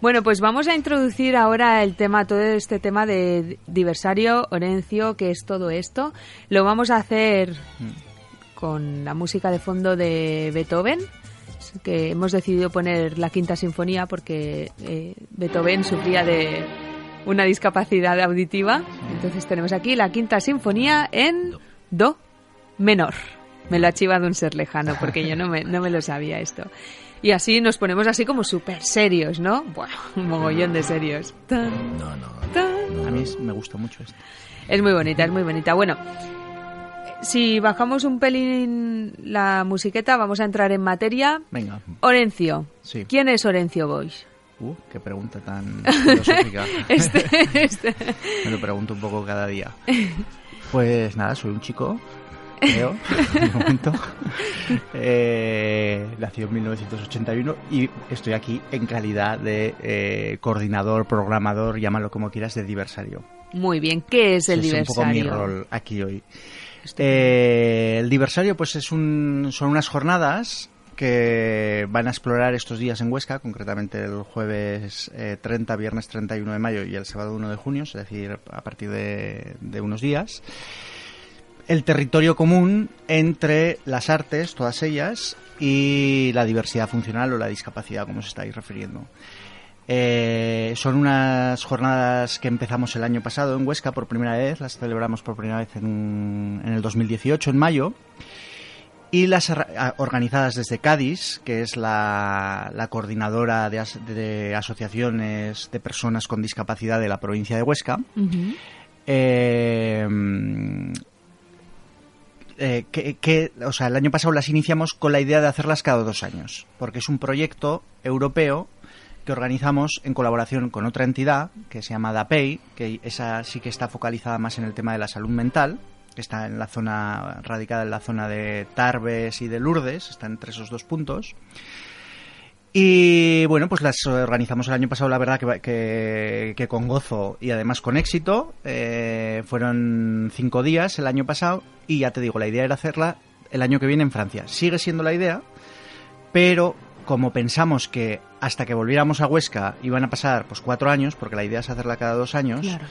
Bueno, pues vamos a introducir ahora el tema, todo este tema de diversario, Orencio, que es todo esto. Lo vamos a hacer con la música de fondo de Beethoven, que hemos decidido poner la quinta sinfonía porque eh, Beethoven sufría de una discapacidad auditiva. Entonces tenemos aquí la quinta sinfonía en Do menor. Me lo ha chivado un ser lejano porque yo no me, no me lo sabía esto. Y así nos ponemos así como súper serios, ¿no? Bueno, un mogollón de serios. Tan, No, no. tan. A mí me gusta mucho esto. Es muy bonita, es muy bonita. Bueno, si bajamos un pelín la musiqueta, vamos a entrar en materia. Venga. Orencio. Sí. ¿Quién es Orencio Boix? Uh, qué pregunta tan filosófica. Este, este. Me lo pregunto un poco cada día. Pues nada, soy un chico, creo, de momento. Eh, nací en 1981 y estoy aquí en calidad de eh, coordinador, programador, llámalo como quieras, de diversario. Muy bien, ¿qué es el Ese es un poco mi diversario? rol aquí hoy. Eh, el diversario pues es un, son unas jornadas que van a explorar estos días en Huesca, concretamente el jueves eh, 30, viernes 31 de mayo y el sábado 1 de junio, es decir, a partir de, de unos días, el territorio común entre las artes, todas ellas, y la diversidad funcional o la discapacidad, como os estáis refiriendo. Eh, son unas jornadas que empezamos el año pasado en Huesca por primera vez, las celebramos por primera vez en, en el 2018, en mayo, y las organizadas desde Cádiz, que es la, la coordinadora de, as- de asociaciones de personas con discapacidad de la provincia de Huesca. Eh, eh, que, que, o sea, el año pasado las iniciamos con la idea de hacerlas cada dos años, porque es un proyecto europeo que organizamos en colaboración con otra entidad que se llama DAPEI, que esa sí que está focalizada más en el tema de la salud mental, que está en la zona, radicada en la zona de Tarbes y de Lourdes, está entre esos dos puntos. Y bueno, pues las organizamos el año pasado, la verdad que, que, que con gozo y además con éxito. Eh, fueron cinco días el año pasado y ya te digo, la idea era hacerla el año que viene en Francia. Sigue siendo la idea, pero como pensamos que hasta que volviéramos a Huesca iban a pasar pues cuatro años, porque la idea es hacerla cada dos años, Claro.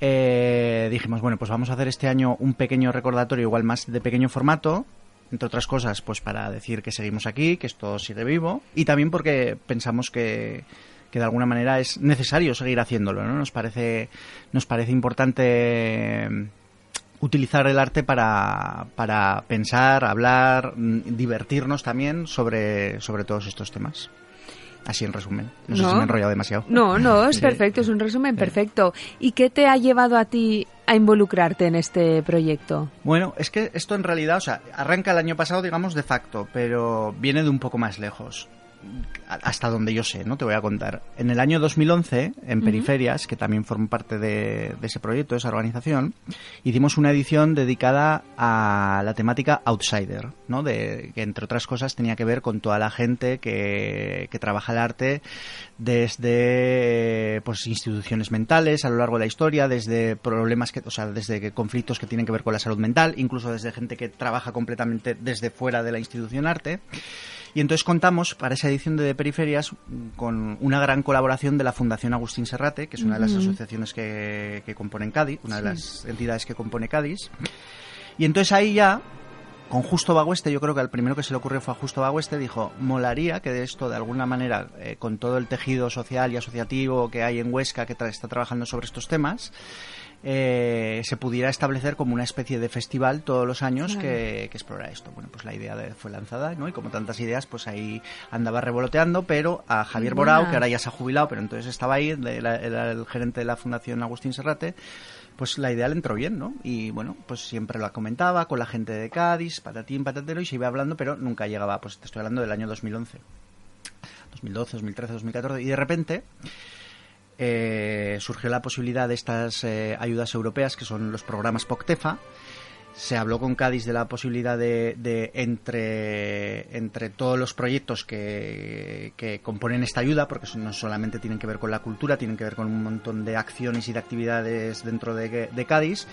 eh, dijimos, bueno, pues vamos a hacer este año un pequeño recordatorio, igual más de pequeño formato, entre otras cosas, pues para decir que seguimos aquí, que esto sigue vivo, y también porque pensamos que, que de alguna manera es necesario seguir haciéndolo, ¿no? Nos parece, nos parece importante mm, utilizar el arte para, para pensar, hablar, mm, divertirnos también sobre, sobre todos estos temas. Así en resumen. No, sé No. si me he enrollado demasiado. No, no, es perfecto, es un resumen perfecto. ¿Y qué te ha llevado a ti a involucrarte en este proyecto? Bueno, es que esto en realidad, o sea, arranca el año pasado, digamos, de facto, pero viene de un poco más lejos. Hasta donde yo sé, ¿no? Te voy a contar. En el año 2011, en Periferias, que también forma parte de, de ese proyecto, de esa organización, hicimos una edición dedicada a la temática outsider, ¿no? De, que entre otras cosas tenía que ver con toda la gente que, que trabaja el arte desde pues instituciones mentales a lo largo de la historia, desde problemas que, o sea, desde conflictos que tienen que ver con la salud mental, incluso desde gente que trabaja completamente desde fuera de la institución arte. Y entonces contamos para esa edición de Periferias con una gran colaboración de la Fundación Agustín Serrate, que es una de las asociaciones que, que componen Cádiz, una de las entidades que compone Cádiz. Y entonces ahí ya, con Justo Bagüeste, yo creo que al primero que se le ocurrió fue a Justo Bagüeste, dijo, molaría que de esto, de alguna manera, eh, con todo el tejido social y asociativo que hay en Huesca que tra- está trabajando sobre estos temas, eh, se pudiera establecer como una especie de festival todos los años que, que explora esto. Bueno, pues la idea de- fue lanzada, ¿no? Y como tantas ideas, pues ahí andaba revoloteando, pero a Javier. Borao, que ahora ya se ha jubilado, pero entonces estaba ahí, era el gerente de la Fundación Agustín Serrate, pues la idea le entró bien, ¿no? Y bueno, pues siempre la comentaba con la gente de Cádiz, patatín, patatero, y se iba hablando, pero nunca llegaba, pues te estoy hablando del año 2011. 2012, 2013, 2014, y de repente eh, surgió la posibilidad de estas eh, ayudas europeas, que son los programas POCTEFA. Se habló con Cádiz de la posibilidad de, entre, entre todos los proyectos que, componen esta ayuda, porque no solamente tienen que ver con la cultura, tienen que ver con un montón de acciones y de actividades dentro de, Cádiz,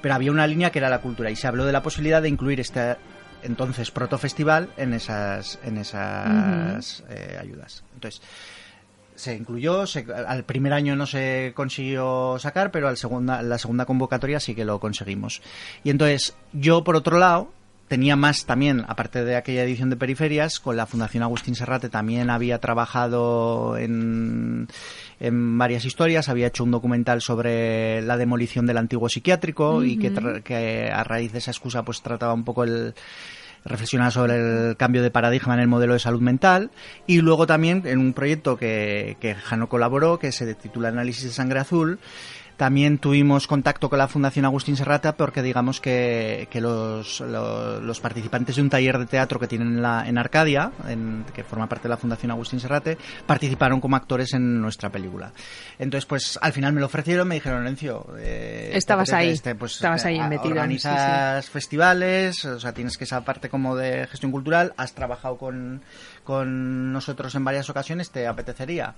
pero había una línea que era la cultura y se habló de la posibilidad de incluir este entonces protofestival en esas, en esas eh, ayudas. Entonces, se incluyó, al primer año no se consiguió sacar, pero al segunda, la segunda convocatoria sí que lo conseguimos. Y entonces yo, por otro lado, tenía más también, aparte de aquella edición de Periferias, con la Fundación Agustín Serrate también había trabajado en, en varias historias, había hecho un documental sobre la demolición del antiguo psiquiátrico y que, que a raíz de esa excusa pues trataba un poco el reflexionar sobre el cambio de paradigma en el modelo de salud mental y luego también en un proyecto que, que Jano colaboró que se titula Análisis de Sangre Azul también tuvimos contacto con la Fundación Agustín Serrata porque digamos que, los, los, participantes de un taller de teatro que tienen en, la, en Arcadia, en, que forma parte de la Fundación Agustín Serrate, participaron como actores en nuestra película. Entonces, pues al final me lo ofrecieron, me dijeron, Lorenzo, eh, estabas ahí, este, pues, estabas ahí metido. Organizas festivales, o sea, tienes que esa parte como de gestión cultural, has trabajado con, con nosotros en varias ocasiones, ¿te apetecería?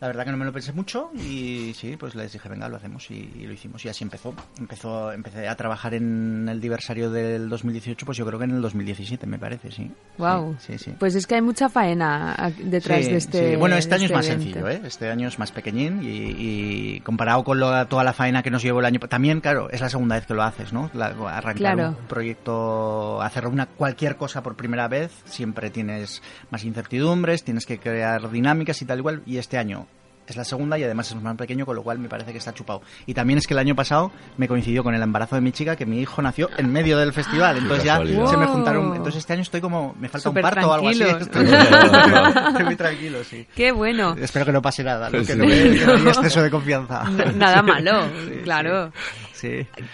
La verdad que no me lo pensé mucho y sí, pues les dije, venga, lo hacemos y, lo hicimos. Y así empezó. empezó. Empecé a trabajar en el diversario del 2018, pues yo creo que en el 2017, me parece, sí. Wow. Sí, sí, Pues es que hay mucha faena detrás de este. Bueno, este año es más sencillo, ¿eh? Este año es más pequeñín y, comparado con toda la faena que nos llevó el año. También, claro, es la segunda vez que lo haces, ¿no? arrancar un proyecto, hacer una cualquier cosa por primera vez, siempre tienes más incertidumbres, tienes que crear dinámicas y tal igual. Y este año es la segunda y además es más pequeño, con lo cual me parece que está chupado. Y también es que el año pasado me coincidió con el embarazo de mi chica, que mi hijo nació en medio del festival. Entonces ya se me juntaron. Entonces este año estoy como. Me falta un parto o algo así. Estoy, muy tranquilo, sí. Qué bueno. Espero que no pase nada, que, no, haya exceso de confianza. Nada malo, claro.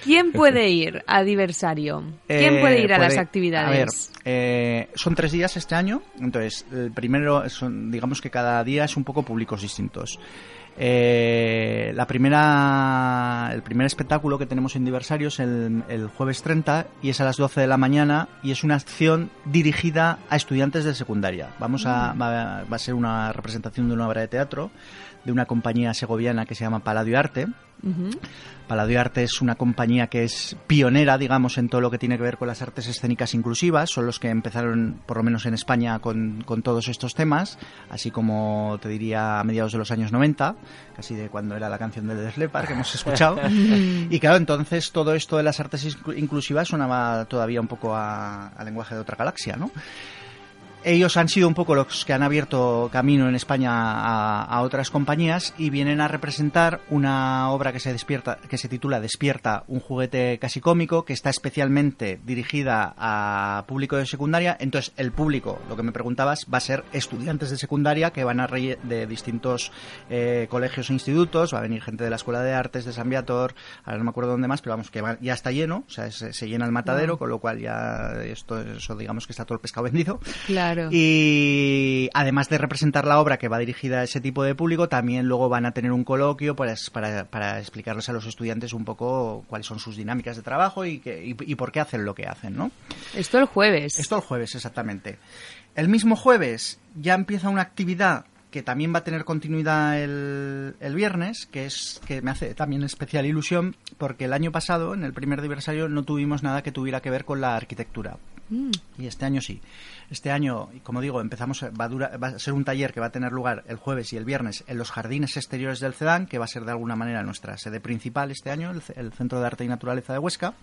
¿Quién puede ir a Diversario? ¿Quién puede ir a las actividades? A ver, eh, son tres días este año. Entonces, el primero, son, digamos que cada día es un poco públicos distintos. Eh, la primera, el primer espectáculo que tenemos en Diversario es el, el, jueves 30 y es a las 12 de la mañana y es una acción dirigida a estudiantes de secundaria. Vamos a, mm. va, va a ser una representación de una obra de teatro de una compañía segoviana que se llama Paladio Arte. Paladio Arte es una compañía que es pionera, digamos, en todo lo que tiene que ver con las artes escénicas inclusivas. Son los que empezaron, por lo menos en España, con, con todos estos temas, así como te diría a mediados de los años 90, casi de cuando era la canción de Deslepar que hemos escuchado. y claro, entonces todo esto de las artes inclusivas sonaba todavía un poco a, a lenguaje de otra galaxia, ¿no? Ellos han sido un poco los que han abierto camino en España a, otras compañías y vienen a representar una obra que se despierta, que se titula Despierta, un juguete casi cómico, que está especialmente dirigida a público de secundaria. Entonces, el público, lo que me preguntabas, va a ser estudiantes de secundaria que van a de distintos eh, colegios e institutos. Va a venir gente de la Escuela de Artes de San Viator, ahora no me acuerdo dónde más, pero vamos, que ya está lleno, o sea, se, llena el matadero, con lo cual ya esto, eso digamos que está todo el pescado vendido. Claro. Y además de representar la obra que va dirigida a ese tipo de público, también luego van a tener un coloquio para, para, explicarles a los estudiantes un poco cuáles son sus dinámicas de trabajo y, que, y, por qué hacen lo que hacen, ¿no? Esto el jueves. Esto el jueves, exactamente. El mismo jueves ya empieza una actividad que también va a tener continuidad el, el, viernes, que es que me hace también especial ilusión, porque el año pasado, en el primer aniversario, no tuvimos nada que tuviera que ver con la arquitectura. Mm. Y este año sí. Este año, como digo, empezamos va a, va a ser un taller que va a tener lugar el jueves y el viernes en los jardines exteriores del CEDAN, que va a ser de alguna manera nuestra sede principal este año, el, Centro de Arte y Naturaleza de Huesca.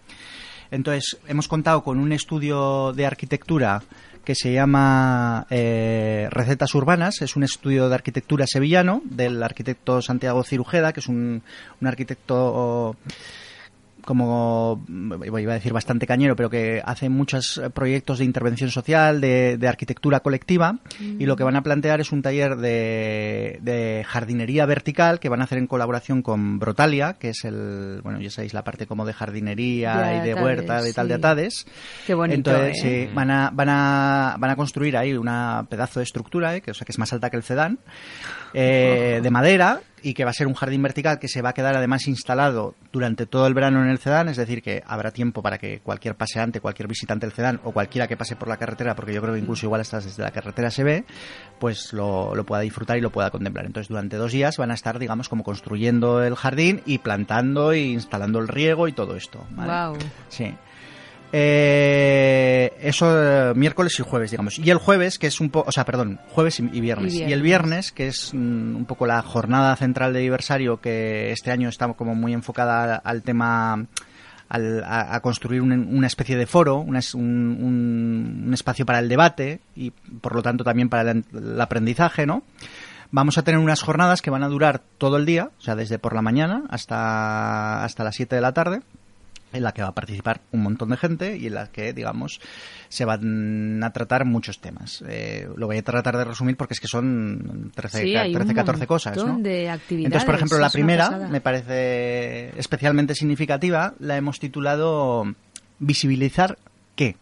Entonces, hemos contado con un estudio de arquitectura que se llama eh, Recetas Urbanas. Es un estudio de arquitectura sevillano del arquitecto Santiago Cirujeda, que es un, un arquitecto como iba a decir bastante cañero, pero que hace muchos proyectos de intervención social, de, arquitectura colectiva, y lo que van a plantear es un taller de, jardinería vertical que van a hacer en colaboración con Brotalia, que es el, bueno, ya sabéis, la parte como de jardinería y de huerta de tal de Atades. Qué bonito. Entonces, sí, van a, van a, van a construir ahí una pedazo de estructura, ¿eh? que, o sea, que es más alta que el Cedán, eh, de madera, y que va a ser un jardín vertical que se va a quedar además instalado durante todo el verano en el Cedán, es decir, que habrá tiempo para que cualquier paseante, cualquier visitante del Cedán o cualquiera que pase por la carretera, porque yo creo que incluso igual estás desde la carretera se ve, pues lo, lo pueda disfrutar y lo pueda contemplar. Entonces, durante dos días van a estar, digamos, como construyendo el jardín y plantando e instalando el riego y todo esto. Wow. Sí. Eh, eso miércoles y jueves, digamos. Y el jueves, que es un poco, o sea, perdón, jueves y, viernes. y, el viernes, que es mm, un poco la jornada central de aniversario, que este año está como muy enfocada al, tema, a, construir una especie de foro, un, un, espacio para el debate y por lo tanto también para el, aprendizaje, ¿no? Vamos a tener unas jornadas que van a durar todo el día, o sea, desde por la mañana hasta, hasta las 7 de la tarde en la que va a participar un montón de gente y en la que, digamos, se van a tratar muchos temas. Eh, lo voy a tratar de resumir porque es que son 13, 14 cosas. ¿no? Entonces, por ejemplo, la primera me parece especialmente significativa, la hemos titulado Visibilizar qué.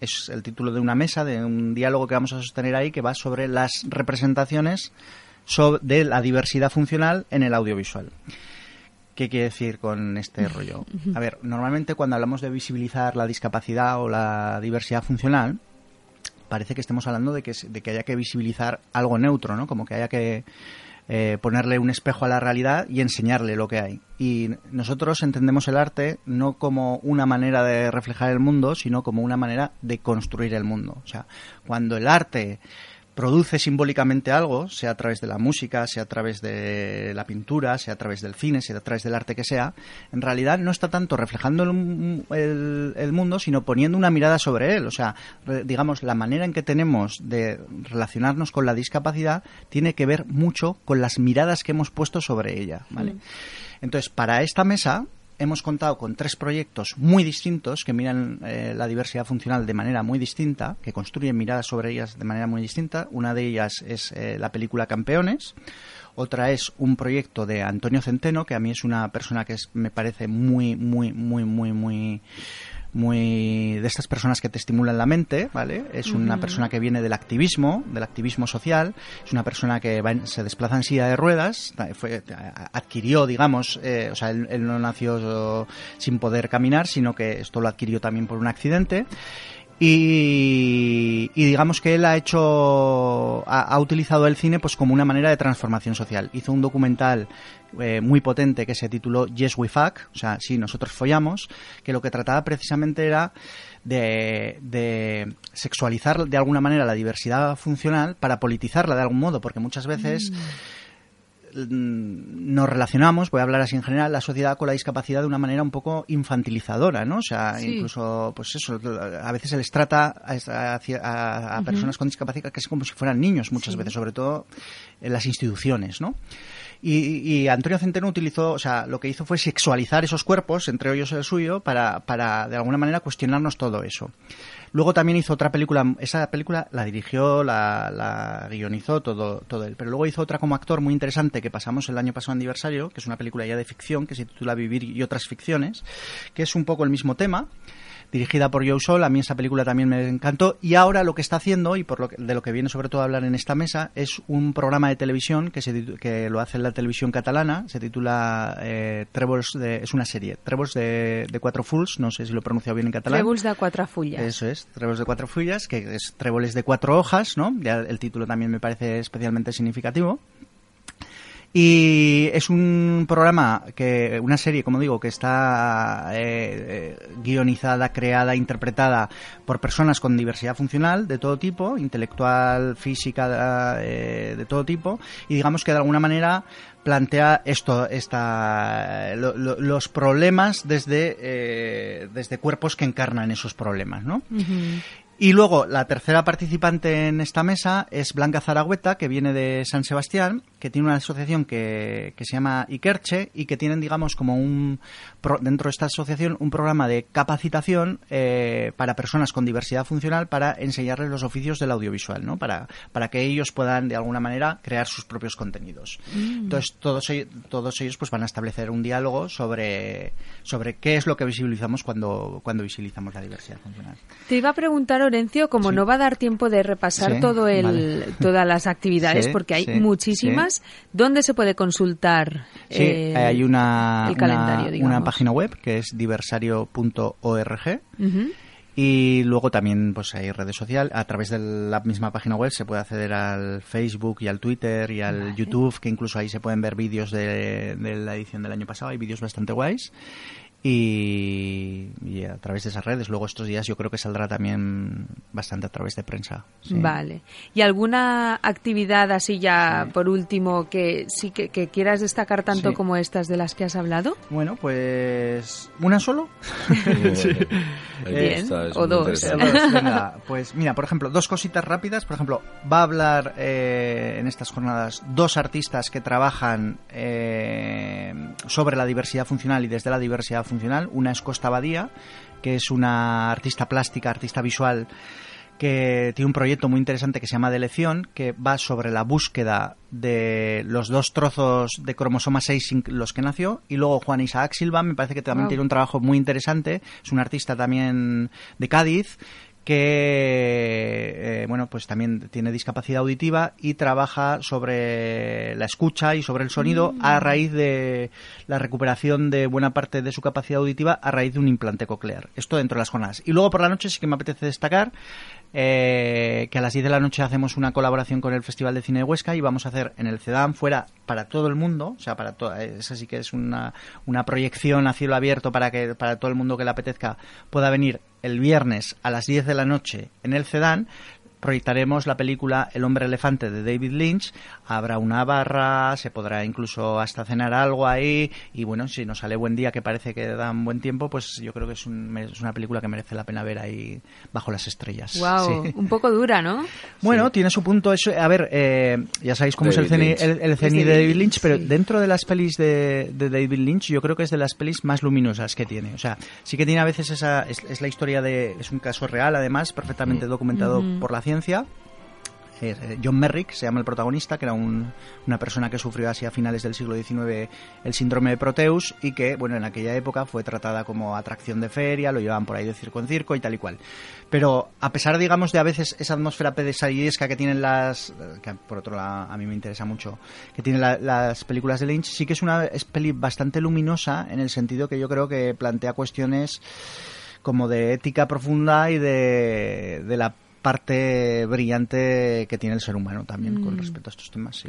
Es el título de una mesa, de un diálogo que vamos a sostener ahí que va sobre las representaciones de la diversidad funcional en el audiovisual. ¿Qué quiere decir con este rollo? A ver, normalmente cuando hablamos de visibilizar la discapacidad o la diversidad funcional, parece que estemos hablando de que, de que haya que visibilizar algo neutro, ¿no? Como que haya que eh, ponerle un espejo a la realidad y enseñarle lo que hay. Y nosotros entendemos el arte no como una manera de reflejar el mundo, sino como una manera de construir el mundo. O sea, cuando el arte produce simbólicamente algo, sea a través de la música, sea a través de la pintura, sea a través del cine, sea a través del arte que sea, en realidad no está tanto reflejando el, mundo, sino poniendo una mirada sobre él. O sea, digamos, la manera en que tenemos de relacionarnos con la discapacidad tiene que ver mucho con las miradas que hemos puesto sobre ella. ¿vale? Mm. Entonces, para esta mesa, hemos contado con tres proyectos muy distintos que miran eh, la diversidad funcional de manera muy distinta, que construyen miradas sobre ellas de manera muy distinta. Una de ellas es eh, la película Campeones. Otra es un proyecto de Antonio Centeno, que a mí es una persona que me parece muy, muy, muy, muy, muy muy de estas personas que te estimulan la mente, ¿vale? Es una persona que viene del activismo, del activismo social, es una persona que se desplaza en silla de ruedas, fue, adquirió, digamos, eh, o sea, él, no nació sin poder caminar, sino que esto lo adquirió también por un accidente. Y, digamos que él ha hecho ha, utilizado el cine pues como una manera de transformación social hizo un documental eh, muy potente que se tituló Yes We Fuck, o sea, sí, nosotros follamos, que lo que trataba precisamente era de, de, sexualizar de alguna manera la diversidad funcional para politizarla de algún modo, porque muchas veces... Mm. Mm, nos relacionamos, voy a hablar así en general, la sociedad con la discapacidad de una manera un poco infantilizadora, ¿no? O sea, incluso, pues eso, a veces se les trata a, personas con discapacidad que es como si fueran niños muchas veces, sobre todo en las instituciones, ¿no? Y, Antonio Centeno utilizó, o sea, lo que hizo fue sexualizar esos cuerpos, entre ellos el suyo, para, para de alguna manera cuestionarnos todo eso. Luego también hizo otra película, esa película la dirigió, la, la guionizó todo, todo él, pero luego hizo otra como actor muy interesante que pasamos el año pasado aniversario, que es una película ya de ficción, que se titula Vivir y otras ficciones, que es un poco el mismo tema, dirigida por Joe Sol. A mí esa película también me encantó. Y ahora lo que está haciendo, y por lo que, de lo que viene sobre todo a hablar en esta mesa, es un programa de televisión que, se, que lo hace en la televisión catalana. Se titula eh, de, es una serie, Trevors de, de Cuatro Fulls, no sé si lo he pronunciado bien en catalán. Trèvols de Cuatro Fullas. Eso es, Trèvols de Cuatro Fullas, que es Tréboles de Cuatro Hojas, ¿no? Ya el título también me parece especialmente significativo. Y es un programa, que una serie, como digo, que está eh, eh, guionizada, creada, interpretada por personas con diversidad funcional de todo tipo, intelectual, física, eh, de todo tipo, y digamos que de alguna manera plantea esto, esta, los problemas desde, desde cuerpos que encarnan esos problemas, ¿no? Y luego la tercera participante en esta mesa es Blanca Zaragüeta, que viene de San Sebastián que tiene una asociación que, que se llama Ikerche y que tienen, digamos, como un dentro de esta asociación un programa de capacitación eh, para personas con diversidad funcional para enseñarles los oficios del audiovisual, ¿no? Para, para que ellos puedan de alguna manera crear sus propios contenidos. Mm. Entonces todos ellos, todos ellos pues van a establecer un diálogo sobre sobre qué es lo que visibilizamos cuando cuando visibilizamos la diversidad funcional. Te iba a preguntar, Orencio, como no va a dar tiempo de repasar todo el, todas las actividades, porque hay muchísimas, ¿dónde se puede consultar eh, hay una, una, página web que es diversario.org. Y luego también pues hay redes sociales. A través de la misma página web se puede acceder al Facebook y al Twitter y al YouTube, que incluso ahí se pueden ver vídeos de, de, la edición del año pasado. Hay vídeos bastante guays. Y, a través de esas redes. Luego estos días yo creo que saldrá también bastante a través de prensa. Vale. ¿Y alguna actividad así ya por último que sí que, quieras destacar tanto como estas de las que has hablado? Bueno, pues una solo. Bien. o dos. pues mira, por ejemplo, dos cositas rápidas. Por ejemplo, va a hablar eh, en estas jornadas dos artistas que trabajan eh, sobre la diversidad funcional y desde la diversidad funcional. Una es Costa Badía, que es una artista plástica, artista visual, que tiene un proyecto muy interesante que se llama Delección, que va sobre la búsqueda de los dos trozos de cromosoma 6 los que nació. Y luego Juan Isaac Silva, me parece que también tiene un trabajo muy interesante. Es un artista también de Cádiz que eh, bueno pues también tiene discapacidad auditiva y trabaja sobre la escucha y sobre el sonido a mm. raíz de la recuperación de buena parte de su capacidad auditiva a raíz de un implante coclear. Esto dentro de las jornadas. Y luego por la noche sí que me apetece destacar eh, que a las 10 de la noche hacemos una colaboración con el Festival de Cine de Huesca y vamos a hacer en el CEDAM fuera para todo el mundo, o sea, para toda, esa sí que es una, una proyección a cielo abierto para que para todo el mundo que le apetezca pueda venir el viernes a las 10 de la noche en el CEDAN proyectaremos la película El hombre elefante de David Lynch. Habrá una barra, se podrá incluso hasta cenar algo ahí. Y bueno, si nos sale buen día, que parece que dan buen tiempo, pues yo creo que es, una película que merece la pena ver ahí bajo las estrellas. Wow, un poco dura, ¿no? Bueno, tiene su punto. Eso, a ver, eh, ya sabéis cómo es el ceni, el, de David Lynch, pero dentro de las pelis de, David Lynch, yo creo que es de las pelis más luminosas que tiene. O sea, sí que tiene a veces esa. Es, la historia de. Es un caso real, además, perfectamente documentado por la Eh, John Merrick se llama el protagonista, que era una persona que sufrió así a finales del siglo XIX el síndrome de Proteus y que, bueno, en aquella época fue tratada como atracción de feria, lo llevaban por ahí de circo en circo y tal y cual. Pero a pesar, digamos, de a veces esa atmósfera pedesallesca que tienen las, que por otro lado a mí me interesa mucho, que tienen las películas de Lynch, sí que es una es bastante luminosa en el sentido que yo creo que plantea cuestiones como de ética profunda y de, de la parte brillante que tiene el ser humano también con mm. respecto a estos temas, sí.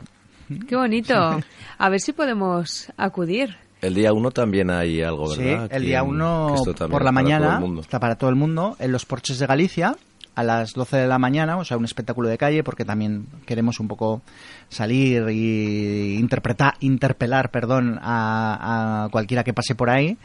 Qué bonito. A ver si podemos acudir. El día 1 también hay algo, ¿verdad? Sí, el día 1 por la mañana está para todo el mundo en los porches de Galicia a las 12 de la mañana, o sea, un espectáculo de calle porque también queremos un poco salir y interpretar, interpelar, perdón, a, a cualquiera que pase por ahí.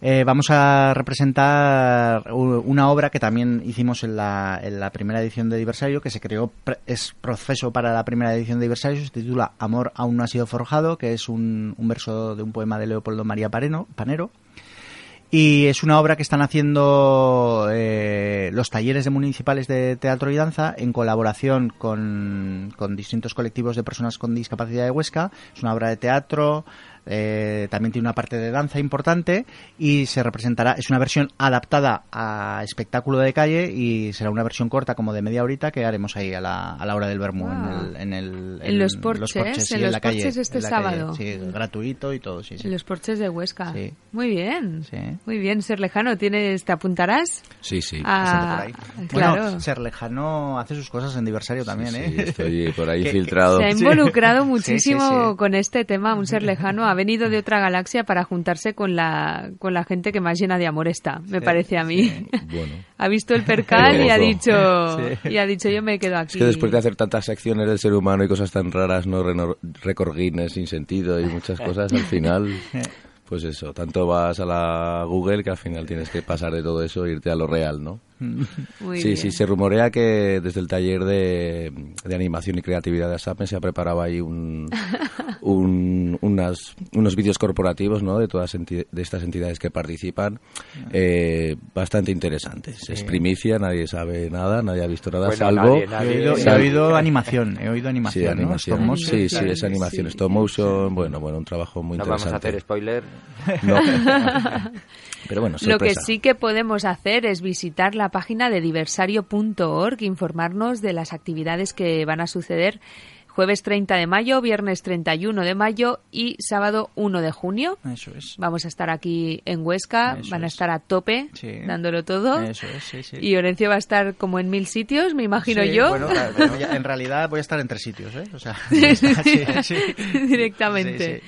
Eh, vamos a representar una obra que también hicimos en la, en la primera edición de Diversario, que se creó, es proceso para la primera edición de Diversario, se titula Amor aún no ha sido forjado, que es un, un verso de un poema de Leopoldo María Pareno, Panero. Y es una obra que están haciendo eh, los talleres de municipales de teatro y danza en colaboración con, con distintos colectivos de personas con discapacidad de Huesca. Es una obra de teatro, eh, también tiene una parte de danza importante y se representará, es una versión adaptada a espectáculo de calle y será una versión corta como de media horita que haremos ahí a la, a la hora del Bermú en, el, en, los porches, en, los porches este sábado. sí, gratuito y todo, sí, En los porches de Huesca. Muy bien, muy bien. Ser lejano, ¿tienes, ¿te apuntarás? Sí, sí. Ah, claro. Ser lejano hace sus cosas en aniversario también, ¿eh? estoy por ahí filtrado. Se ha involucrado muchísimo con este tema, un ser lejano ha venido de otra galaxia para juntarse con la, con la gente que más llena de amor está, me parece a mí. Ha visto el percal y ha dicho y ha dicho yo me quedo aquí. Es que después de hacer tantas acciones del ser humano y cosas tan raras, no recordines sin sentido y muchas cosas, al final pues eso, tanto vas a la Google que al final tienes que pasar de todo eso e irte a lo real, ¿no? Muy sí, bien. sí, se rumorea que desde el taller de, de animación y creatividad de ASAPME se ha preparado ahí un, un- unas- unos vídeos corporativos ¿no? de todas enti- de estas entidades que participan, eh, bastante interesantes. Es primicia, nadie sabe nada, nadie ha visto nada, Bueno, salvo... nadie, nadie. He oído, he oído animación, he oído animación, Sí, ¿no? animación. Stop motion. Sí, sí, es animación, stop motion, bueno, bueno, un trabajo muy No vamos a interesante. hacer spoiler. No. Pero bueno, Lo que sorpresa. sí que podemos hacer es visitar la página de diversario.org, informarnos de las actividades que van a suceder jueves 30 de mayo, viernes 31 de mayo y sábado 1 de junio. Eso es. Vamos a estar aquí en Huesca, Eso van a es. estar a tope, Sí. dándolo todo. Eso es, sí, sí. Y Orencio va a estar como en mil sitios, me imagino yo. Bueno, claro, pero ya- en realidad voy a estar en tres sitios, ¿eh? O sea, sí, sí. Directamente.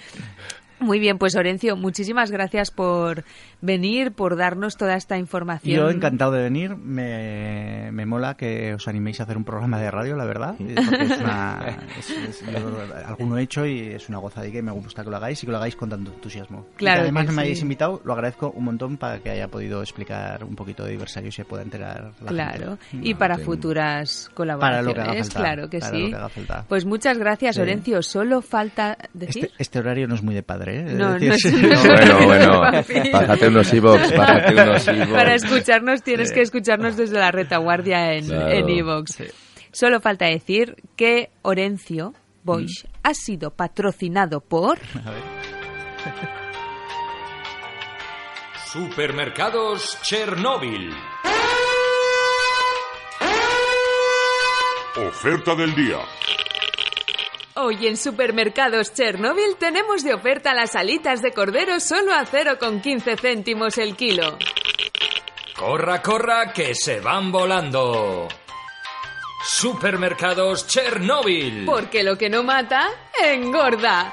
Muy bien, pues Orencio, muchísimas gracias por venir, por darnos toda esta información. Yo encantado de venir. Me, me mola que os animéis a hacer un programa de radio, la verdad. Porque es una, es- es- yo alguno he hecho y es una gozadica y me gusta que lo hagáis y que lo hagáis con tanto entusiasmo. Y que además que me hayáis invitado, lo agradezco un montón para que haya podido explicar un poquito de diversario y se pueda enterar la Claro, gente. y para futuras Para colaboraciones, lo que haga falta. claro que para sí. lo que haga falta. Pues muchas gracias, Sí. Orencio. Solo falta decir. Este, este horario no es muy de padre, ¿eh? No, Decir- no es- no es- Bueno, bueno, Papi. bájate unos e-box, bájate unos e-box. Para escucharnos tienes que escucharnos desde la retaguardia en Claro. en iVoox. Solo falta decir que Orencio Boix ha sido patrocinado por Supermercados Chernóbil. Oferta del día. Hoy en Supermercados Chernóbil tenemos de oferta las alitas de cordero solo a 0,15 céntimos el kilo. Corra, corra, que se van volando. Supermercados Chernóbil. Porque lo que no mata, engorda.